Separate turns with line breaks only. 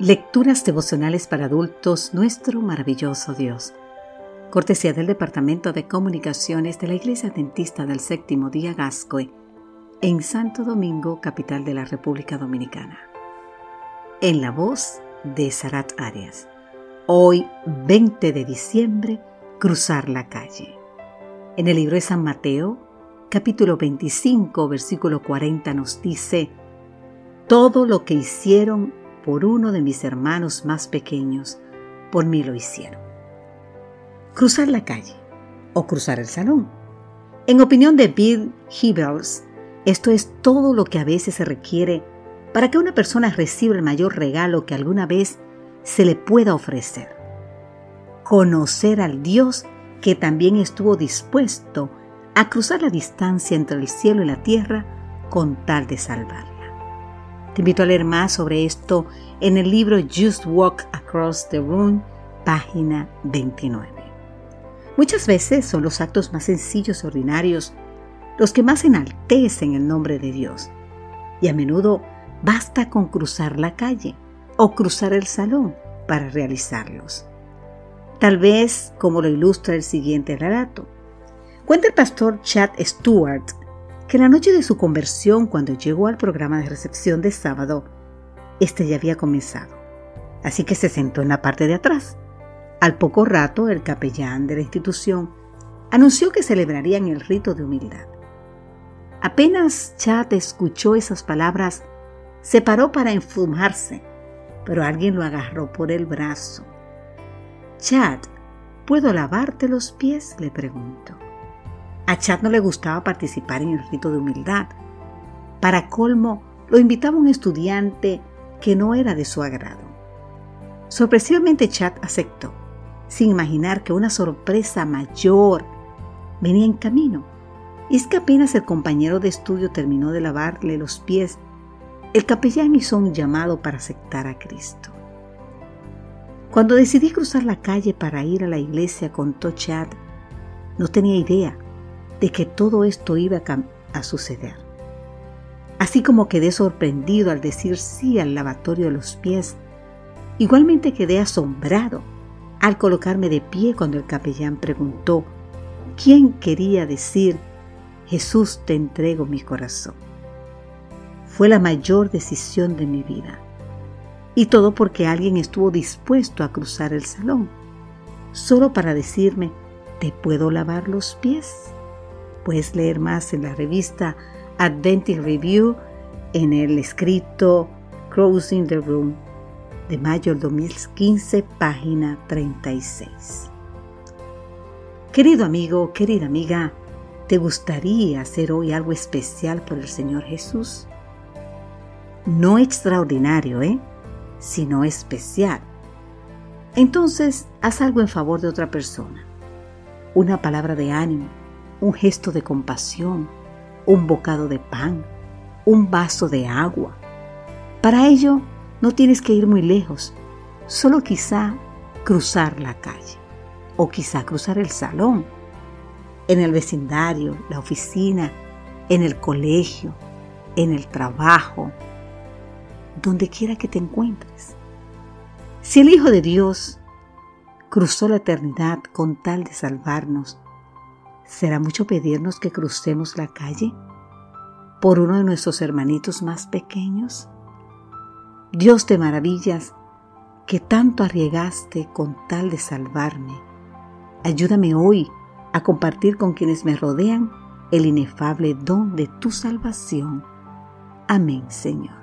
Lecturas devocionales para adultos, nuestro maravilloso Dios. Cortesía del Departamento de Comunicaciones de la Iglesia Dentista del Séptimo Día Gascoy, en Santo Domingo, capital de la República Dominicana. En la voz de Sarat Arias. Hoy, 20 de diciembre, cruzar la calle. En el libro de San Mateo, capítulo 25, versículo 40 nos dice, Todo lo que hicieron por uno de mis hermanos más pequeños, por mí lo hicieron. Cruzar la calle o cruzar el salón. En opinión de Bill Hibels, esto es todo lo que a veces se requiere para que una persona reciba el mayor regalo que alguna vez se le pueda ofrecer. Conocer al Dios que también estuvo dispuesto a cruzar la distancia entre el cielo y la tierra con tal de salvar. Te invito a leer más sobre esto en el libro Just Walk Across the Room, página 29. Muchas veces son los actos más sencillos y ordinarios los que más enaltecen el nombre de Dios. Y a menudo basta con cruzar la calle o cruzar el salón para realizarlos. Tal vez como lo ilustra el siguiente relato. Cuenta el pastor Chad Stewart que la noche de su conversión, cuando llegó al programa de recepción de sábado, este ya había comenzado. Así que se sentó en la parte de atrás. Al poco rato, el capellán de la institución anunció que celebrarían el rito de humildad. Apenas Chad escuchó esas palabras, se paró para enfumarse, pero alguien lo agarró por el brazo. Chad, ¿puedo lavarte los pies? le preguntó. A Chad no le gustaba participar en el rito de humildad. Para colmo, lo invitaba un estudiante que no era de su agrado. Sorpresivamente Chad aceptó, sin imaginar que una sorpresa mayor venía en camino. Y es que apenas el compañero de estudio terminó de lavarle los pies, el capellán hizo un llamado para aceptar a Cristo. Cuando decidí cruzar la calle para ir a la iglesia, contó Chad, no tenía idea de que todo esto iba a, suceder. Así como quedé sorprendido al decir sí al lavatorio de los pies, igualmente quedé asombrado al colocarme de pie cuando el capellán preguntó quién quería decir Jesús te entrego mi corazón. Fue la mayor decisión de mi vida. Y todo porque alguien estuvo dispuesto a cruzar el salón, solo para decirme, ¿te puedo lavar los pies? Puedes leer más en la revista Adventic Review en el escrito Crossing the Room de mayo del 2015, página 36. Querido amigo, querida amiga, ¿te gustaría hacer hoy algo especial por el Señor Jesús? No extraordinario, ¿eh? Sino especial. Entonces, haz algo en favor de otra persona. Una palabra de ánimo, un gesto de compasión, un bocado de pan, un vaso de agua. Para ello no tienes que ir muy lejos, solo quizá cruzar la calle o quizá cruzar el salón, en el vecindario, la oficina, en el colegio, en el trabajo, donde quiera que te encuentres. Si el Hijo de Dios cruzó la eternidad con tal de salvarnos, ¿Será mucho pedirnos que crucemos la calle por uno de nuestros hermanitos más pequeños? Dios de maravillas, que tanto arriesgaste con tal de salvarme, ayúdame hoy a compartir con quienes me rodean el inefable don de tu salvación. Amén, Señor.